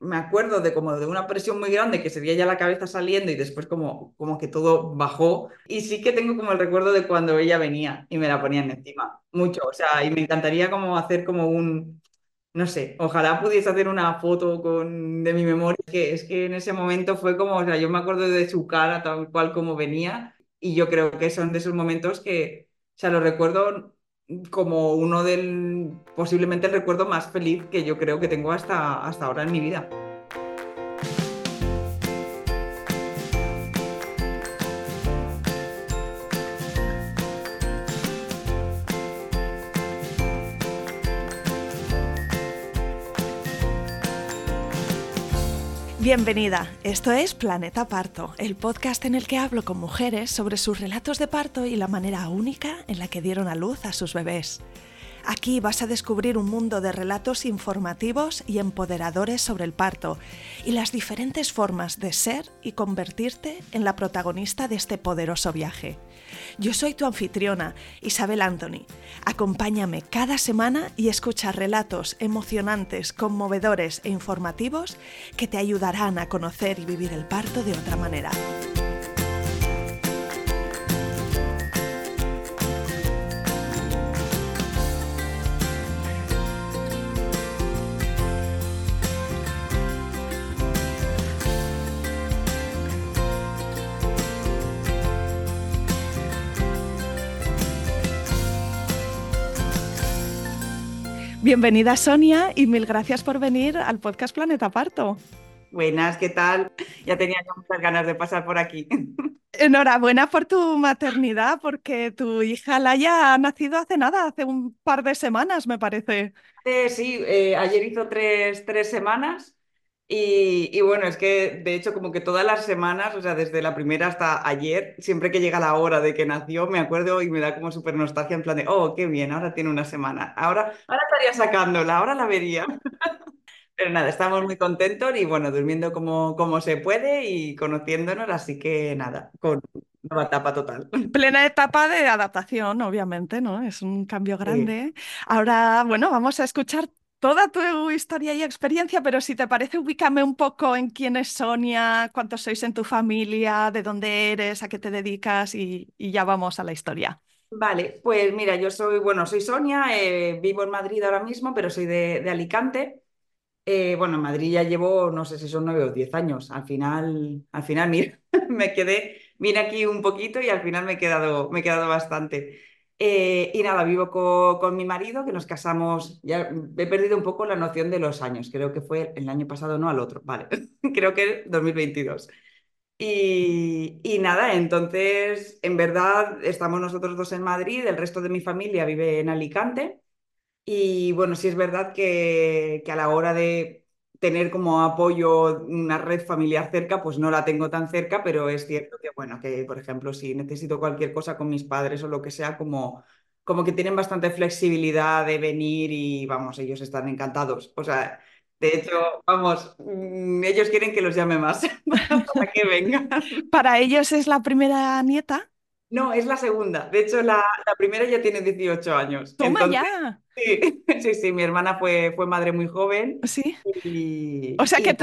me acuerdo de como de una presión muy grande que se veía ya la cabeza saliendo y después como, como que todo bajó. Y sí que tengo como el recuerdo de cuando ella venía y me la ponían encima, mucho. O sea, y me encantaría como hacer como un, no sé, ojalá pudiese hacer una foto con, de mi memoria, que es que en ese momento fue como, o sea, yo me acuerdo de su cara tal cual como venía y yo creo que son de esos momentos que, o sea, lo recuerdo como uno del, posiblemente el recuerdo más feliz que yo creo que tengo hasta, hasta ahora en mi vida. Bienvenida, esto es Planeta Parto, el podcast en el que hablo con mujeres sobre sus relatos de parto y la manera única en la que dieron a luz a sus bebés. Aquí vas a descubrir un mundo de relatos informativos y empoderadores sobre el parto y las diferentes formas de ser y convertirte en la protagonista de este poderoso viaje. Yo soy tu anfitriona, Isabel Anthony. Acompáñame cada semana y escucha relatos emocionantes, conmovedores e informativos que te ayudarán a conocer y vivir el parto de otra manera. Bienvenida Sonia y mil gracias por venir al podcast Planeta Parto. Buenas, ¿qué tal? Ya tenía muchas ganas de pasar por aquí. Enhorabuena por tu maternidad, porque tu hija Laia ha nacido hace nada, hace un par de semanas, me parece. sí, eh, ayer hizo tres, tres semanas y, bueno, es que de hecho como que todas las semanas, o sea, desde la primera hasta ayer, siempre que llega la hora de que nació, me acuerdo y me da como súper nostalgia en plan de, oh, qué bien, ahora tiene una semana, ahora, ahora estaría sacándola, ahora la vería. Pero nada, estamos muy contentos y bueno, durmiendo como, como se puede y conociéndonos, así que nada, con nueva etapa total. Plena etapa de adaptación, obviamente, ¿no? Es un cambio grande. Ahora, bueno, vamos a escuchar toda tu historia y experiencia, pero si te parece, ubícame un poco en quién es Sonia, cuántos sois en tu familia, de dónde eres, a qué te dedicas y, ya vamos a la historia. Vale, pues mira, yo soy, bueno, soy Sonia, eh, vivo en Madrid ahora mismo, pero soy de, Alicante. Eh, bueno, en Madrid ya llevo, no sé si son nueve o diez años. Al final, al final, mira, me quedé, vine aquí un poquito y al final me he quedado, me he quedado bastante. Eh, y nada, vivo con, mi marido, que nos casamos, ya he perdido un poco la noción de los años, creo que fue el año pasado, no al otro, vale, creo que 2022. Y, y, nada, entonces, en verdad, estamos nosotros dos en Madrid, el resto de mi familia vive en Alicante. Y bueno, sí es verdad que, que a la hora de tener como apoyo una red familiar cerca, pues no la tengo tan cerca, pero es cierto que, bueno, que por ejemplo, si necesito cualquier cosa con mis padres o lo que sea, como, como que tienen bastante flexibilidad de venir y, vamos, ellos están encantados. O sea, de hecho, vamos, mm, ellos quieren que los llame más para que vengan. ¿Para ellos es la primera nieta? No, es la segunda. De hecho, la, primera ya tiene 18 años. Toma ya. Sí, sí, sí, mi hermana fue, fue madre muy joven. Sí. o sea que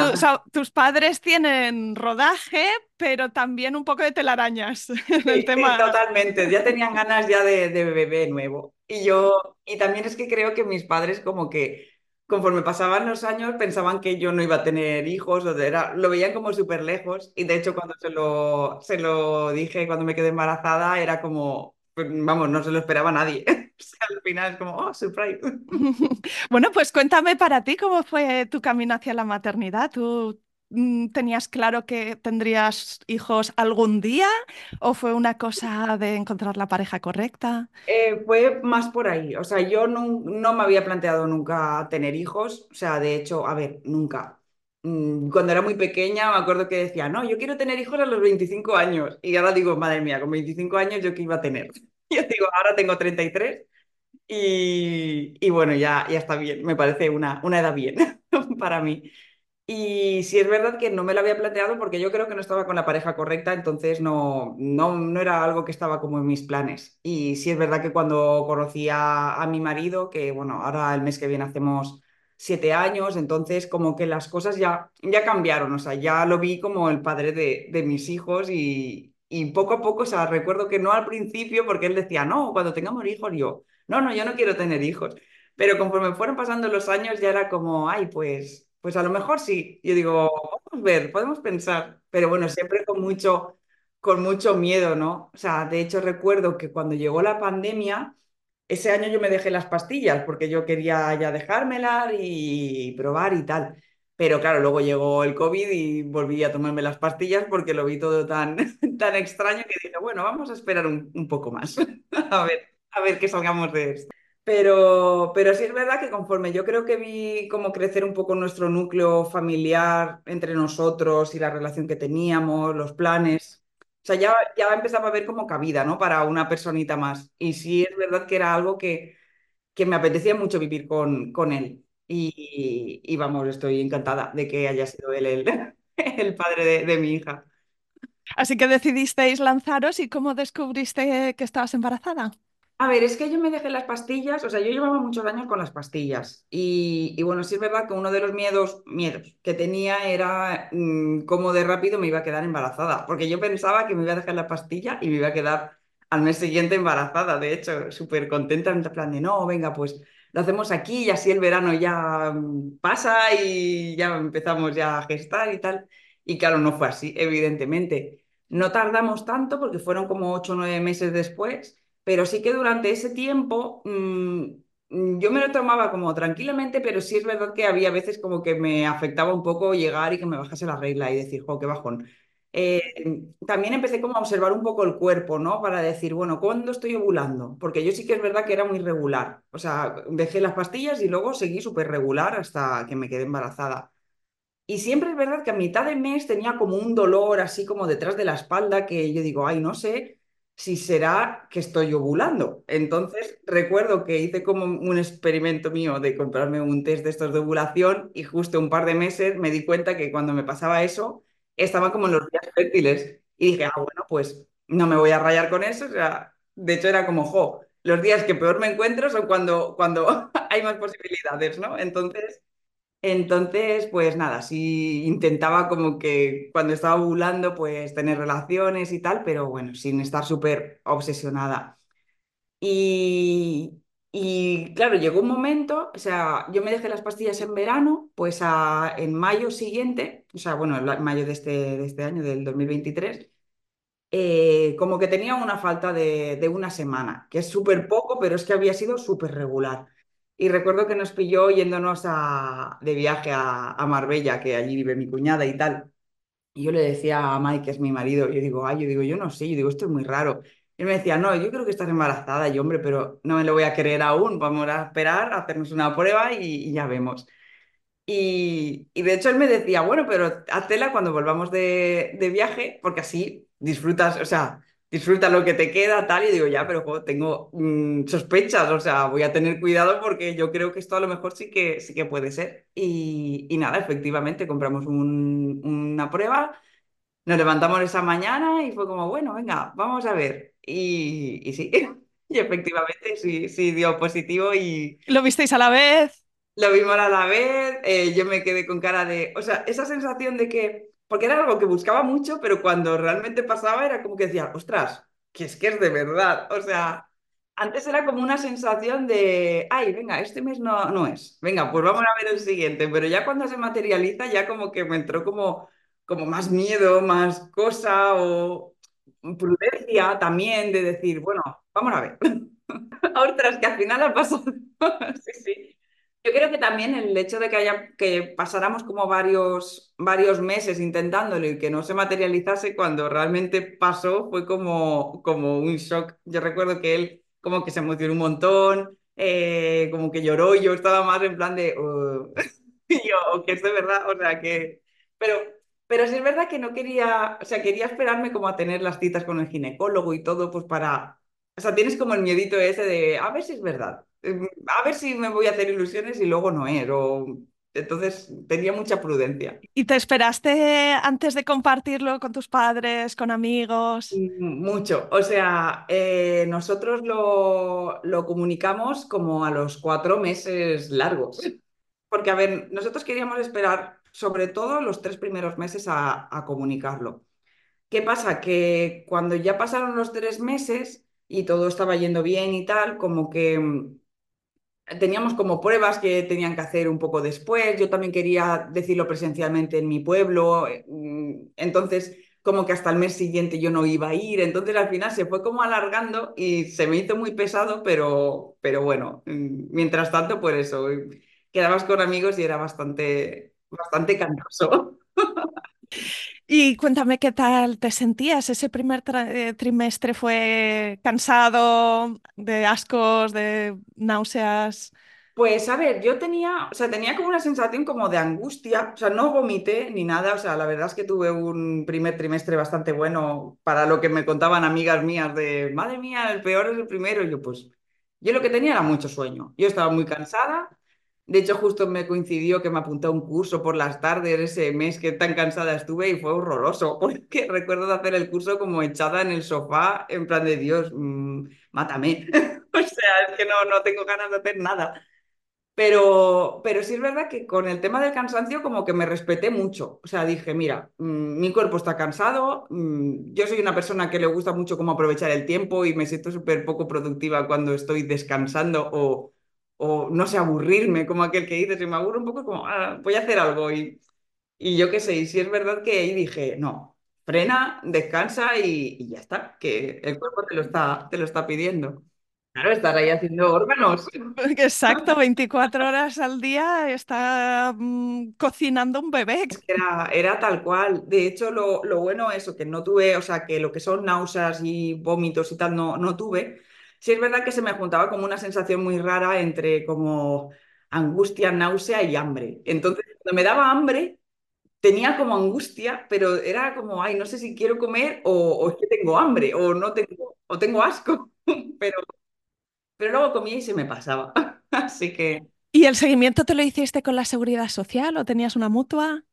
tus padres tienen rodaje, pero también un poco de telarañas en el tema. totalmente. Ya tenían ganas ya de, de bebé nuevo. Y yo, y también es que creo que mis padres como que conforme pasaban los años pensaban que yo no iba a tener hijos, o era, lo veían como súper lejos y de hecho cuando se lo, se lo dije, cuando me quedé embarazada, era como, pues, vamos, no se lo esperaba nadie. al final es como, oh, surprise. bueno, pues cuéntame para ti cómo fue tu camino hacia la maternidad. ¿Tú tenías claro que tendrías hijos algún día o fue una cosa de encontrar la pareja correcta? Eh, fue más por ahí. O sea, yo no, no, me había planteado nunca tener hijos. O sea, de hecho, a ver, nunca. Mm, cuando era muy pequeña me acuerdo que decía, no, yo quiero tener hijos a los 25 años. Y ahora digo, madre mía, con 25 años yo qué iba a tener. Yo digo, ahora tengo 33 y, y bueno, ya, ya está bien. Me parece una, una edad bien para mí. Y sí es verdad que no me lo había planteado porque yo creo que no estaba con la pareja correcta, entonces no, no, no era algo que estaba como en mis planes. Y sí es verdad que cuando conocí a, mi marido, que bueno, ahora el mes que viene hacemos, siete años, entonces como que las cosas ya, ya cambiaron, o sea, ya lo vi como el padre de, de mis hijos y, y poco a poco, o sea, recuerdo que no al principio, porque él decía, no, cuando tengamos hijos, yo, no, no, yo no quiero tener hijos, pero conforme fueron pasando los años ya era como, ay, pues, pues a lo mejor sí, yo digo, vamos a ver, podemos pensar, pero bueno, siempre con mucho, con mucho miedo, ¿no? O sea, de hecho recuerdo que cuando llegó la pandemia, ese año yo me dejé las pastillas porque yo quería ya dejármelas y probar y tal. Pero claro, luego llegó el COVID y volví a tomarme las pastillas porque lo vi todo tan, tan extraño que dije, bueno, vamos a esperar un, un poco más, a ver, a ver que salgamos de esto. Pero, pero sí es verdad que conforme yo creo que vi cómo crecer un poco nuestro núcleo familiar entre nosotros y la relación que teníamos, los planes, o sea, ya, ya empezaba a ver como cabida, ¿no? Para una personita más. Y sí es verdad que era algo que, que me apetecía mucho vivir con, con él. Y, y vamos, estoy encantada de que haya sido él el, el padre de, de mi hija. Así que decidisteis lanzaros y ¿cómo descubriste que estabas embarazada? A ver, es que yo me dejé las pastillas, o sea, yo llevaba muchos años con las pastillas y, bueno, sí es verdad que uno de los miedos, miedos que tenía era mm, cómo de rápido me iba a quedar embarazada, porque yo pensaba que me iba a dejar la pastilla y me iba a quedar al mes siguiente embarazada, de hecho, súper contenta en plan de, no, venga, pues lo hacemos aquí y así el verano ya mm, pasa y ya empezamos ya a gestar y tal. Y claro, no fue así, evidentemente. No tardamos tanto porque fueron como ocho o nueve meses después pero sí que durante ese tiempo mmm, yo me lo tomaba como tranquilamente, pero sí es verdad que había veces como que me afectaba un poco llegar y que me bajase la regla y decir, jo, qué bajón. Eh, también empecé como a observar un poco el cuerpo, ¿no? Para decir, bueno, ¿cuándo estoy ovulando? Porque yo sí que es verdad que era muy regular. O sea, dejé las pastillas y luego seguí súper regular hasta que me quedé embarazada. Y siempre es verdad que a mitad de mes tenía como un dolor así como detrás de la espalda que yo digo, ay, no sé si será que estoy ovulando. Entonces, recuerdo que hice como un experimento mío de comprarme un test de estos de ovulación y justo un par de meses me di cuenta que cuando me pasaba eso, estaba como en los días fértiles. Y dije, ah, bueno, pues no me voy a rayar con eso. O de hecho era como, jo, los días que peor me encuentro son cuando, cuando hay más posibilidades, ¿no? Entonces... Entonces, pues nada, sí intentaba como que cuando estaba ovulando, pues tener relaciones y tal, pero bueno, sin estar súper obsesionada. Y, y claro, llegó un momento, o sea, yo me dejé las pastillas en verano, pues a- en mayo siguiente, o sea, bueno, en mayo de este, de este año, del 2023, eh, como que tenía una falta de, de una semana, que es súper poco, pero es que había sido súper regular. Y recuerdo que nos pilló yéndonos a- de viaje a, a Marbella, que allí vive mi cuñada y tal. Y yo le decía a Mike, que es mi marido, yo digo, ay, yo digo, yo no sé, yo digo, esto es muy raro. Y él me decía, no, yo creo que estás embarazada. Y hombre, pero no me lo voy a creer aún, vamos a esperar, a hacernos una prueba y, y ya vemos. Y, y de hecho él me decía, bueno, pero háztela cuando volvamos de, de viaje, porque así disfrutas, o sea, disfruta lo que te queda, tal. Y digo, ya, pero jo, tengo mm, sospechas, o sea, voy a tener cuidado porque yo creo que esto a lo mejor sí que, sí que puede ser. Y, y nada, efectivamente, compramos un- una prueba, nos levantamos esa mañana y fue como, bueno, venga, vamos a ver. Y, y sí, y efectivamente sí, sí dio positivo y... ¿Lo visteis a la vez? Lo vimos a la vez, eh, yo me quedé con cara de, o sea, esa sensación de que, porque era algo que buscaba mucho, pero cuando realmente pasaba era como que decía, ostras, que es que es de verdad. O sea, antes era como una sensación de, ay, venga, este mes no, no es, venga, pues vamos a ver el siguiente, pero ya cuando se materializa ya como que me entró como, como más miedo, más cosa o prudencia también de decir, bueno, vamos a ver. Ostras, que al final ha pasado. Sí, sí. Yo creo que también el hecho de que haya, que pasáramos como varios, varios meses intentándolo y que no se materializase cuando realmente pasó fue como, como un shock. Yo recuerdo que él como que se emocionó un montón, eh, como que lloró y yo estaba más en plan de, "Uh". Yo, que es de verdad, o sea que... Pero, pero sí es verdad que no quería, o sea, quería esperarme como a tener las citas con el ginecólogo y todo, pues para o sea, tienes como el miedito ese de, a ver si es verdad, a ver si me voy a hacer ilusiones y luego no es. O... Entonces tenía mucha prudencia. ¿Y te esperaste antes de compartirlo con tus padres, con amigos? Mm, Mucho. O sea, eh, nosotros lo, lo comunicamos como a los cuatro meses largos. porque a ver, nosotros queríamos esperar sobre todo los tres primeros meses a, a comunicarlo. ¿Qué pasa? Que cuando ya pasaron los tres meses y todo estaba yendo bien y tal, como que mm, teníamos como pruebas que tenían que hacer un poco después. Yo también quería decirlo presencialmente en mi pueblo. mm, Entonces, como que hasta el mes siguiente yo no iba a ir. Entonces, al final se fue como alargando y se me hizo muy pesado, pero, pero bueno, mm, mientras tanto, por eso, eh, quedabas con amigos y era bastante, bastante cantoso. Y cuéntame qué tal te sentías. ¿Ese primer eh, trimestre fue cansado, de ascos, de náuseas? Pues a ver, yo tenía, o sea, tenía como una sensación como de angustia, o sea, no vomité ni nada, o sea, la verdad es que tuve un primer trimestre bastante bueno para lo que me contaban amigas mías de, madre mía, el peor es el primero, yo pues, yo lo que tenía era mucho sueño, yo estaba muy cansada, de hecho justo me coincidió que me apunté a un curso por las tardes ese mes que tan cansada estuve y fue horroroso, porque recuerdo de hacer el curso como echada en el sofá, en plan de Dios, mm, mátame, o sea, es que no, no tengo ganas de hacer nada. Pero, pero sí es verdad que con el tema del cansancio como que me respeté mucho. O sea, dije, mira, mm, mi cuerpo está cansado, mm, yo soy una persona que le gusta mucho cómo aprovechar el tiempo y me siento súper poco productiva cuando estoy descansando o, o no sé, aburrirme, como aquel que dice, si me aburro un poco, como, "Ah, voy a hacer algo. Y, y yo qué sé, y sí es verdad que ahí dije, no, frena, descansa y, y ya está, que el cuerpo te lo está, te lo está pidiendo. Claro, estar ahí haciendo órganos. Exacto, 24 horas al día está mm, cocinando un bebé. Era, era tal cual. De hecho, lo, lo bueno eso, que no tuve, o sea, que lo que son náuseas y vómitos y tal, no, no tuve. Sí es verdad que se me juntaba como una sensación muy rara entre como angustia, náusea y hambre. Entonces, cuando me daba hambre, tenía como angustia, pero era como, ay, no sé si quiero comer o, es que tengo hambre o no tengo, o tengo asco. Pero, pero luego comía y se me pasaba. Así que... ¿Y el seguimiento te lo hiciste con la seguridad social o tenías una mutua?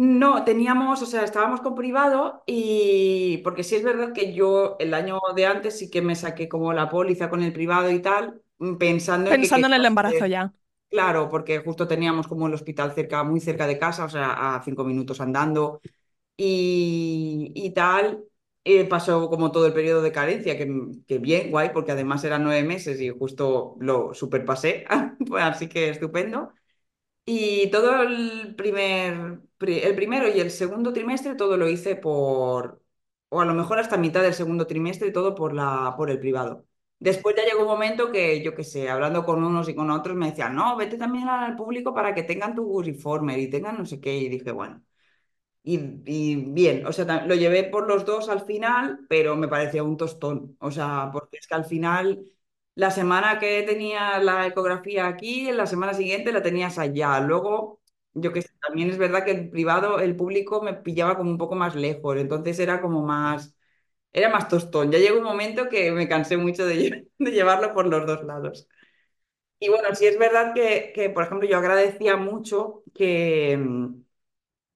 No, teníamos, o sea, estábamos con privado y porque sí es verdad que yo el año de antes sí que me saqué como la póliza con el privado y tal, mm, pensando en que Pensando en el embarazo ya. claro, porque justo teníamos como el hospital cerca, muy cerca de casa, o sea, a cinco minutos andando y, y tal. eh, pasó como todo el periodo de carencia, que, que bien, guay, porque además eran nueve meses y justo lo superpasé, pues así que estupendo. Y todo el primer, pri- el primero y el segundo trimestre, todo lo hice por, o a lo mejor hasta mitad del segundo trimestre, todo por la, por el privado. Después ya llegó un momento que, yo qué sé, hablando con unos y con otros, me decían, no, vete también al público para que tengan tu informe y tengan no sé qué. Y dije, bueno. Y, bien, o sea, lo llevé por los dos al final, pero me parecía un tostón. O sea, porque es que al final, la semana que tenía la ecografía aquí, la semana siguiente la tenías allá. Luego, yo que sé, también es verdad que el privado, el público me pillaba como un poco más lejos, entonces era como más, era más tostón. Ya llegó un momento que me cansé mucho de, lle- de llevarlo por los dos lados. Y bueno, sí es verdad que, por ejemplo, yo agradecía mucho que...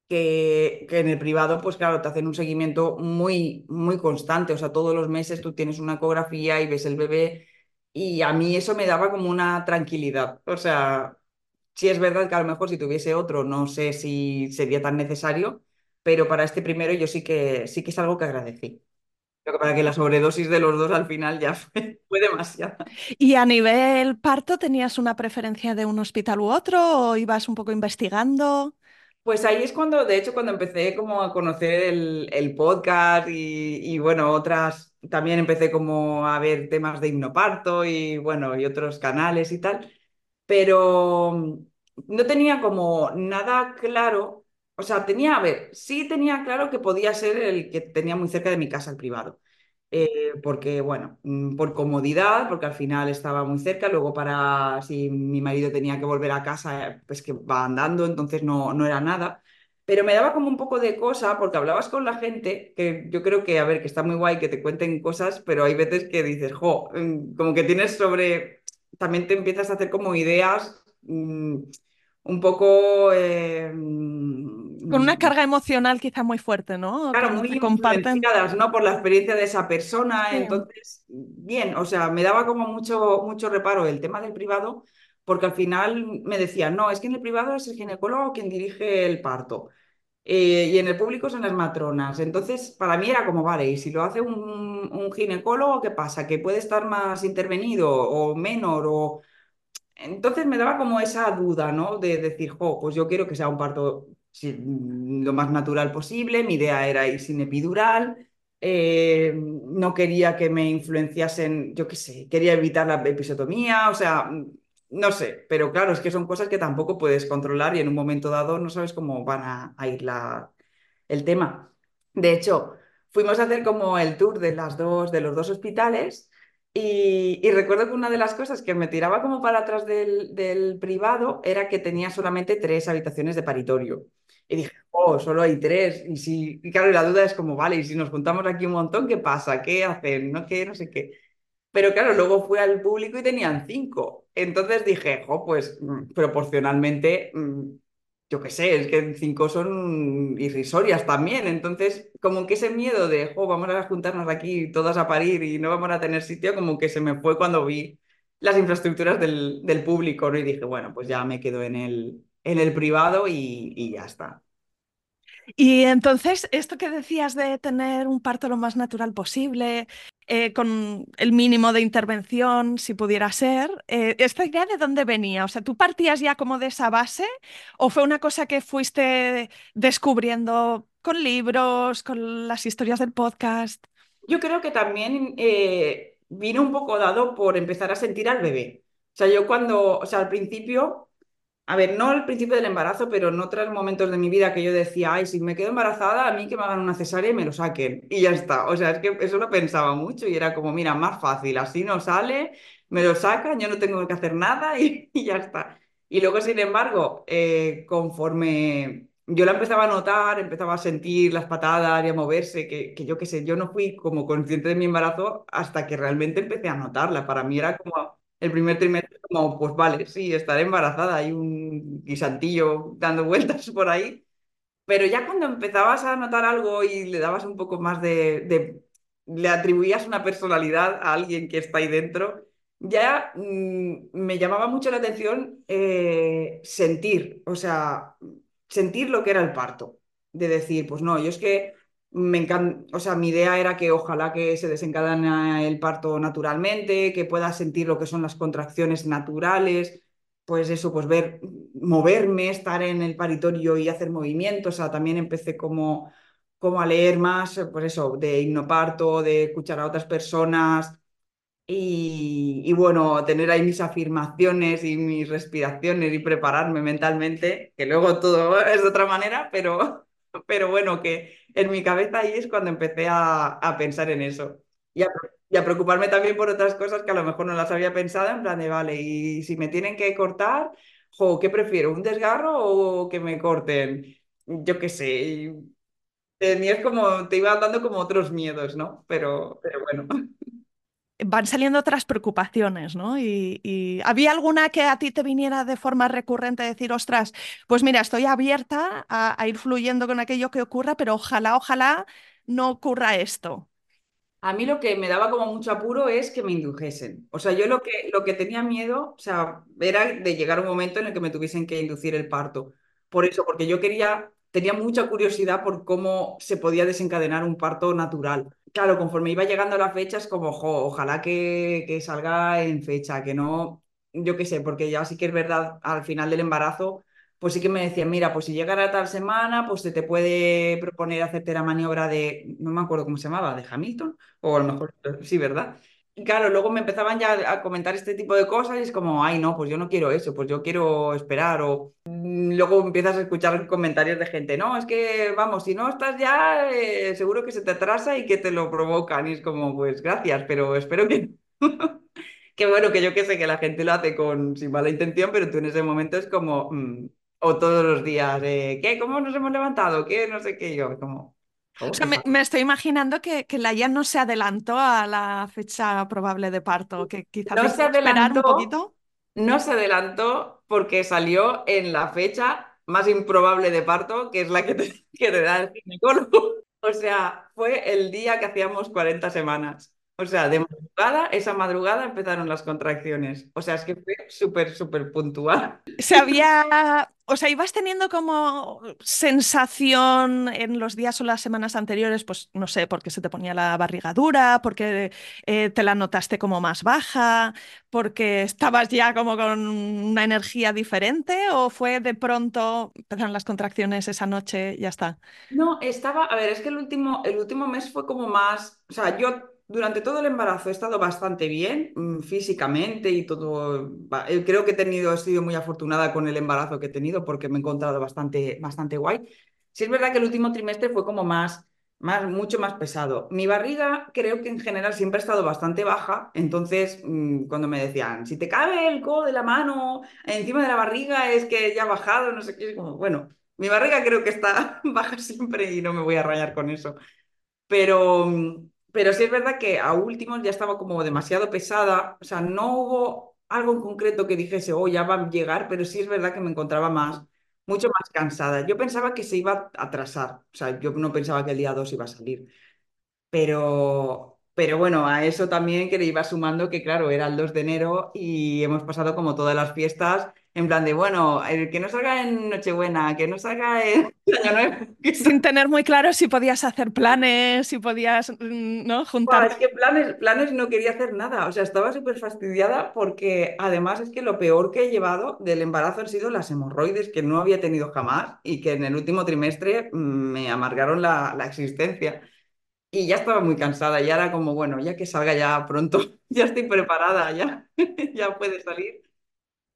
que, que en el privado, pues claro, te hacen un seguimiento muy, muy constante. O sea, todos los meses tú tienes una ecografía y ves el bebé. Y a mí eso me daba como una tranquilidad. O sea, sí es verdad que a lo mejor si tuviese otro, no sé si sería tan necesario, pero para este primero yo sí que, sí que es algo que agradecí. Lo que para que la sobredosis de los dos al final ya fue, fue demasiada. ¿Y a nivel parto tenías una preferencia de un hospital u otro o ibas un poco investigando? Pues ahí es cuando, de hecho, cuando empecé como a conocer el, el podcast y, y, bueno, otras, también empecé como a ver temas de hipnoparto y bueno, y otros canales y tal, pero mm, no tenía como nada claro, o sea, tenía, a ver, sí tenía claro que podía ser el que tenía muy cerca de mi casa, el privado. Eh, porque, bueno, mm, por comodidad, porque al final estaba muy cerca, luego para si mi marido tenía que volver a casa, eh, pues que va andando, entonces no, no era nada. Pero me daba como un poco de cosa, porque hablabas con la gente, que yo creo que, a ver, que está muy guay que te cuenten cosas, pero hay veces que dices, jo, mm, como que tienes sobre, también te empiezas a hacer como ideas mm, un poco, eh, Con una mm, carga emocional quizá muy fuerte, ¿no? Claro, Cuando muy te comparten. ¿no? Por la experiencia de esa persona. Sí. Entonces, bien, o sea, me daba como mucho, mucho reparo el tema del privado, porque al final me decían, no, es que en el privado es el ginecólogo quien dirige el parto. eh, y en el público son las matronas. Entonces, para mí era como, vale, y si lo hace un, ginecólogo, ¿qué pasa? ¿Que puede estar más intervenido o menor? O... Entonces me daba como esa duda, ¿no? De decir, jo, pues yo quiero que sea un parto lo más natural posible. Mi idea era ir sin epidural. eh, no quería que me influenciasen, yo qué sé, quería evitar la episiotomía, o sea, no sé, pero claro, es que son cosas que tampoco puedes controlar y en un momento dado no sabes cómo van a, ir la, el tema. De hecho, fuimos a hacer como el tour de las dos, de los dos hospitales y, y recuerdo que una de las cosas que me tiraba como para atrás del, del privado era que tenía solamente tres habitaciones de paritorio. Y dije, oh, solo hay tres. Y, si, y claro, la duda es como, vale, y si nos juntamos aquí un montón, ¿qué pasa? ¿Qué hacen? ¿No qué? No sé qué. Pero claro, luego fui al público y tenían cinco. Entonces dije, jo, pues mm, proporcionalmente, mm, yo qué sé, es que cinco son irrisorias también. Entonces, como que ese miedo de, jo, vamos a juntarnos aquí todas a parir y no vamos a tener sitio, como que se me fue cuando vi las infraestructuras del, del público, ¿no? Y dije, bueno, pues ya me quedo en el, en el privado y, y ya está. Y entonces, esto que decías de tener un parto lo más natural posible, eh, con el mínimo de intervención, si pudiera ser, eh, ¿esta idea de dónde venía? O sea, ¿tú partías ya como de esa base o fue una cosa que fuiste descubriendo con libros, con las historias del podcast? Yo creo que también eh, vino un poco dado por empezar a sentir al bebé. O sea, yo cuando, o sea, al principio, a ver, no al principio del embarazo, pero en otros momentos de mi vida que yo decía, ay, si me quedo embarazada, a mí que me hagan una cesárea y me lo saquen. Y ya está. O sea, es que eso lo pensaba mucho y era como, mira, más fácil, así no sale, me lo sacan, yo no tengo que hacer nada y, ya está. Y luego, sin embargo, eh, conforme yo la empezaba a notar, empezaba a sentir las patadas y a moverse, que, que yo qué sé, yo no fui como consciente de mi embarazo hasta que realmente empecé a notarla. Para mí era como el primer trimestre, como, pues vale, sí, estaré embarazada, hay un guisantillo dando vueltas por ahí. Pero ya cuando empezabas a notar algo y le dabas un poco más de, le atribuías una personalidad a alguien que está ahí dentro, ya mm, me llamaba mucho la atención eh, sentir, o sea, sentir lo que era el parto. De decir, pues no, yo es que me encanta, o sea, mi idea era que ojalá que se desencadene el parto naturalmente, que pueda sentir lo que son las contracciones naturales pues eso, pues ver, moverme, estar en el paritorio y hacer movimientos. O sea, también empecé como, como a leer más, pues eso, de hipnoparto, de escuchar a otras personas y, y bueno, tener ahí mis afirmaciones y mis respiraciones y prepararme mentalmente, que luego todo es de otra manera, pero, pero bueno, que en mi cabeza ahí es cuando empecé a, a pensar en eso. Y a, preocuparme también por otras cosas que a lo mejor no las había pensado, en plan de, vale, y si me tienen que cortar, jo, ¿qué prefiero? ¿Un desgarro o que me corten? Yo qué sé. Tenías como, te iba dando como otros miedos, ¿no? Pero, pero bueno. Van saliendo otras preocupaciones, ¿no? Y, ¿había alguna que a ti te viniera de forma recurrente decir, ostras, pues mira, estoy abierta a, ir fluyendo con aquello que ocurra, pero ojalá, ojalá no ocurra esto? A mí lo que me daba como mucho apuro es que me indujesen. O sea, yo lo que, lo que tenía miedo, o sea, era de llegar un momento en el que me tuviesen que inducir el parto. Por eso, porque yo quería, tenía mucha curiosidad por cómo se podía desencadenar un parto natural. Claro, conforme iba llegando la fecha, es como, ojalá que, que salga en fecha, que no, yo qué sé, porque ya sí que es verdad, al final del embarazo pues sí que me decían, mira, pues si llegara tal semana, pues se te puede proponer hacerte la maniobra de, no me acuerdo cómo se llamaba, de Hamilton, o a lo mejor sí, ¿verdad? Claro, luego me empezaban ya a comentar este tipo de cosas y es como, ay, no, pues yo no quiero eso, pues yo quiero esperar. O mm, luego empiezas a escuchar comentarios de gente, no, es que, vamos, si no estás ya, eh, seguro que se te atrasa y que te lo provocan. Y es como, pues gracias, pero espero que... Que bueno, que yo que sé que la gente lo hace con sin mala intención, pero tú en ese momento es como, mm, o todos los días, ¿qué? ¿Cómo nos hemos levantado? ¿Qué? No sé qué, yo, como, O oh, sea, qué me, estoy imaginando que, que Laia no se adelantó a la fecha probable de parto, que quizá te No se hizo esperar un adelantó, poquito. no se adelantó porque salió en la fecha más improbable de parto, que es la que te, que te da el ginecólogo. O sea, fue el día que hacíamos 40 semanas. O sea, de madrugada, esa madrugada empezaron las contracciones. O sea, es que fue súper, súper puntual. Se había, o sea, ibas teniendo como sensación en los días o las semanas anteriores, pues no sé, porque se te ponía la barriga dura, porque eh, te la notaste como más baja, porque estabas ya como con una energía diferente, o fue de pronto empezaron las contracciones esa noche, ya está. No, estaba, a ver, es que el último, el último mes fue como más, o sea, yo durante todo el embarazo he estado bastante bien mm, físicamente y todo, eh, creo que he tenido, he sido muy afortunada con el embarazo que he tenido porque me he encontrado bastante, bastante guay. Sí es verdad que el último trimestre fue como más, más, mucho más pesado. Mi barriga creo que en general siempre ha estado bastante baja, entonces mm, cuando me decían, si te cabe el codo de la mano encima de la barriga es que ya ha bajado, no sé qué, es como, bueno. Mi barriga creo que está baja siempre y no me voy a rayar con eso. Pero, pero sí es verdad que a últimos ya estaba como demasiado pesada. O sea, no hubo algo en concreto que dijese, oh, ya va a llegar, pero sí es verdad que me encontraba más, mucho más cansada. Yo pensaba que se iba a atrasar. O sea, yo no pensaba que el día 2 iba a salir. Pero, pero bueno, a eso también que le iba sumando que, claro, era el 2 de enero y hemos pasado como todas las fiestas en plan de, bueno, el que no salga en Nochebuena, que no salga en Año Nuevo. Sin tener muy claro si podías hacer planes, si podías, mm, ¿no? Juntar. es que planes, planes no quería hacer nada, o sea, estaba súper fastidiada porque además es que lo peor que he llevado del embarazo han sido las hemorroides que no había tenido jamás y que en el último trimestre mm, me amargaron la, la existencia. Y ya estaba muy cansada, ya era como, bueno, ya que salga ya pronto, ya estoy preparada, ya, ya puede salir,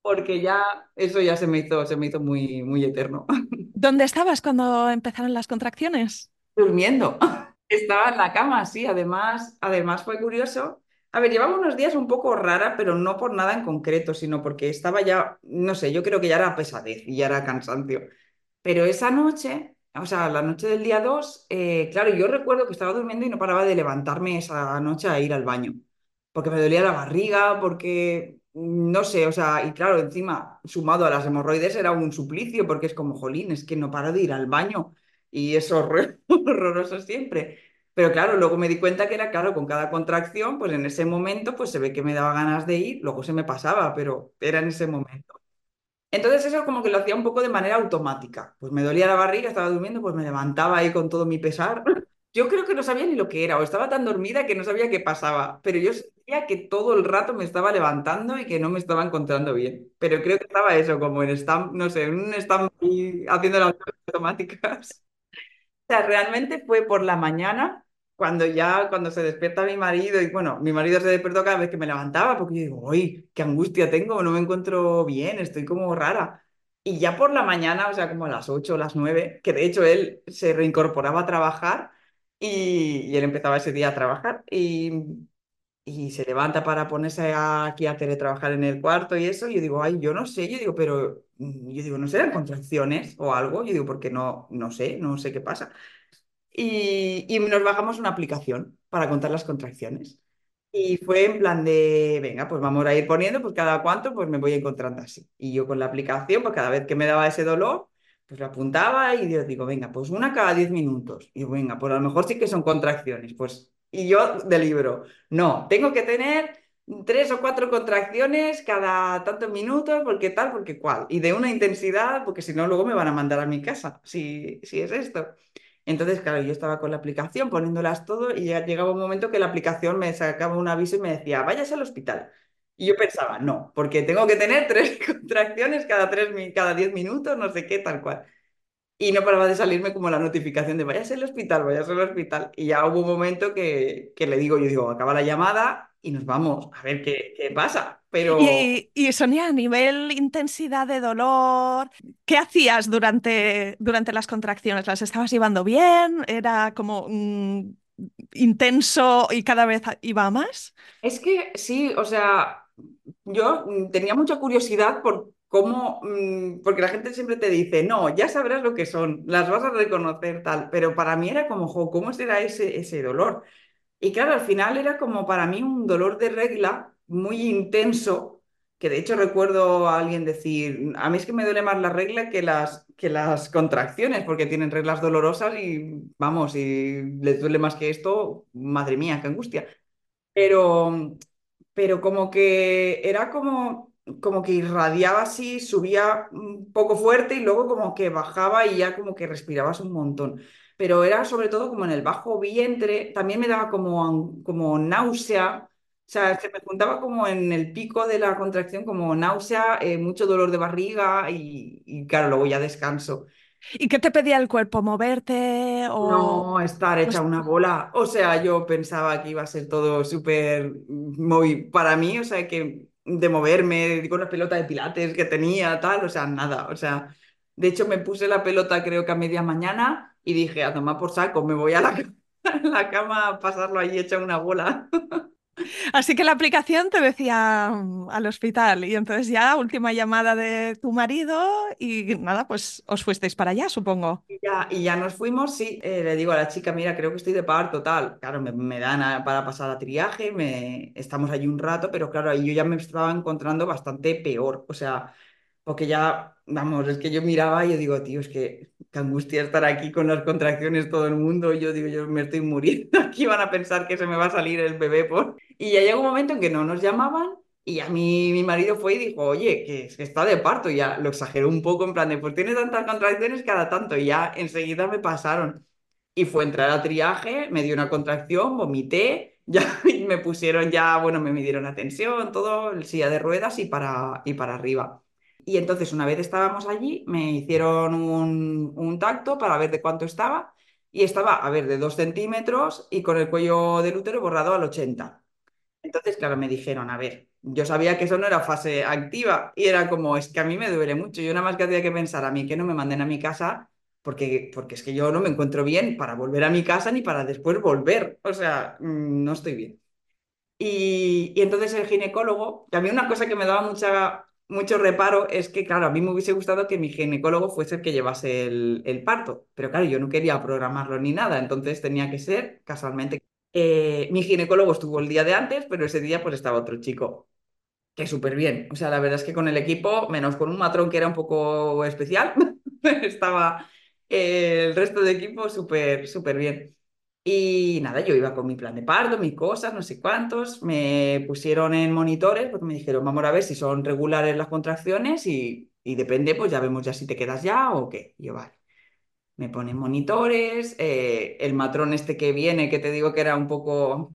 porque ya eso ya se me hizo, se me hizo muy, muy eterno. ¿Dónde estabas cuando empezaron las contracciones? Durmiendo. Estaba en la cama, sí. Además, además fue curioso. A ver, llevaba unos días un poco rara, pero no por nada en concreto, sino porque estaba ya, no sé, yo creo que ya era pesadez y ya era cansancio. Pero esa noche, o sea, la noche del día 2, eh, claro, yo recuerdo que estaba durmiendo y no paraba de levantarme esa noche a ir al baño, porque me dolía la barriga, porque, no sé, o sea, y claro, encima, sumado a las hemorroides, era un suplicio, porque es como, jolín, es que no paro de ir al baño y es horror- horroroso siempre. Pero claro, luego me di cuenta que era, claro, con cada contracción, pues en ese momento, pues se ve que me daba ganas de ir, luego se me pasaba, pero era en ese momento. Entonces eso como que lo hacía un poco de manera automática. Pues me dolía la barriga, estaba durmiendo, pues me levantaba ahí con todo mi pesar. Yo creo que no sabía ni lo que era, o estaba tan dormida que no sabía qué pasaba, pero yo sentía que todo el rato me estaba levantando y que no me estaba encontrando bien. Pero creo que estaba eso, como en stand, no sé, en un stand haciendo las automáticas. O sea, realmente fue por la mañana, cuando ya, cuando se despierta mi marido, y bueno, mi marido se despertó cada vez que me levantaba, porque yo digo, uy, qué angustia tengo, no me encuentro bien, estoy como rara. Y ya por la mañana, o sea, como a las 8 o las 9 que de hecho él se reincorporaba a trabajar y, él empezaba ese día a trabajar y, y se levanta para ponerse aquí a teletrabajar en el cuarto y eso, y yo digo, ay, yo no sé, yo digo, pero, mm, yo digo, ¿no serán contracciones o algo? Yo digo, porque no, no sé, no sé qué pasa y, y nos bajamos una aplicación para contar las contracciones. Y fue en plan de, venga, pues vamos a ir poniendo, pues cada cuánto, pues me voy encontrando así. Y yo con la aplicación, pues cada vez que me daba ese dolor, pues lo apuntaba y yo digo, venga, pues una cada 10 minutos. Y venga, pues a lo mejor sí que son contracciones. Pues, y yo del libro, no, tengo que tener tres o cuatro contracciones cada tantos minutos, porque tal, porque cual. Y de una intensidad, porque si no, luego me van a mandar a mi casa, si, si es esto. Entonces, claro, yo estaba con la aplicación poniéndolas todo y ya llegaba un momento que la aplicación me sacaba un aviso y me decía, váyase al hospital. Y yo pensaba, no, porque tengo que tener tres contracciones cada, tres, cada diez minutos, no sé qué, tal cual. Y no paraba de salirme como la notificación de váyase al hospital, váyase al hospital. Y ya hubo un momento que, que le digo, yo digo, acaba la llamada y nos vamos a ver qué, qué pasa. Pero Y, y Sonia, a nivel intensidad de dolor, ¿qué hacías durante, durante las contracciones? ¿Las estabas llevando bien? ¿Era como mm, intenso y cada vez iba más? Es que sí, o sea, yo mm, tenía mucha curiosidad por cómo, mm, porque la gente siempre te dice, no, ya sabrás lo que son, las vas a reconocer tal, pero para mí era como, jo, ¿cómo será ese, ese dolor? Y claro, al final era como para mí un dolor de regla muy intenso, que de hecho recuerdo a alguien decir, a mí es que me duele más la regla que las, que las contracciones, porque tienen reglas dolorosas y vamos, si les duele más que esto, madre mía, qué angustia. pero, pero como que era como, como que irradiaba así, subía un poco fuerte y luego como que bajaba y ya como que respirabas un montón. Pero era sobre todo como en el bajo vientre, también me daba como, como náusea, o sea, se me juntaba como en el pico de la contracción como náusea, eh, mucho dolor de barriga y, y claro, luego ya descanso. ¿Y qué te pedía el cuerpo? ¿Moverte o...? No estar hecha una bola. O sea, yo pensaba que iba a ser todo súper muy para mí, o sea, que de moverme con la pelota de pilates que tenía, tal, o sea, nada. O sea, de hecho me puse la pelota creo que a media mañana y dije, a tomar por saco, me voy a la, a la cama a pasarlo ahí hecha una bola. Así que la aplicación te decía mm, al hospital y entonces ya última llamada de tu marido y nada, pues os fuisteis para allá, supongo. Y ya, y ya nos fuimos, sí, eh, le digo a la chica, mira, creo que estoy de parto, tal. Claro, me, dan para pasar a triaje, me, estamos allí un rato, pero claro, ahí yo ya me estaba encontrando bastante peor, o sea, porque ya, vamos, es que yo miraba y yo digo, tío, es que qué angustia estar aquí con las contracciones todo el mundo, yo digo, yo me estoy muriendo, aquí van a pensar que se me va a salir el bebé por... Y ya llegó un momento en que no nos llamaban y a mí mi marido fue y dijo, oye, que, es que está de parto. Y ya lo exageró un poco, en plan de, pues tiene tantas contracciones cada tanto. Y ya enseguida me pasaron. Y fue entrar a triaje, me dio una contracción, vomité, ya me pusieron ya, bueno, me midieron la tensión, todo, el silla de ruedas y para, y para arriba. Y entonces una vez estábamos allí, me hicieron un, un tacto para ver de cuánto estaba. Y estaba, a ver, de dos centímetros y con el cuello del útero borrado al 80. Entonces, claro, me dijeron, a ver, yo sabía que eso no era fase activa y era como, es que a mí me duele mucho. Yo nada más que hacía que pensar a mí que no me manden a mi casa porque, porque es que yo no me encuentro bien para volver a mi casa ni para después volver. O sea, mm, no estoy bien. Y, y entonces el ginecólogo, que a mí una cosa que me daba mucha, mucho reparo es que, claro, a mí me hubiese gustado que mi ginecólogo fuese el que llevase el, parto, pero claro, yo no quería programarlo ni nada, entonces tenía que ser casualmente. Eh, mi ginecólogo estuvo el día de antes, pero ese día pues estaba otro chico, que súper bien. O sea, la verdad es que con el equipo, menos con un matrón que era un poco especial, estaba eh, el resto de equipo súper, súper bien. Y nada, yo iba con mi plan de parto, mis cosas, no sé cuántos. Me pusieron en monitores porque me dijeron, vamos a ver si son regulares las contracciones y, y depende, pues ya vemos ya si te quedas ya o qué. Y yo, vale. Me ponen monitores, eh, el matrón este que viene, que te digo que era un poco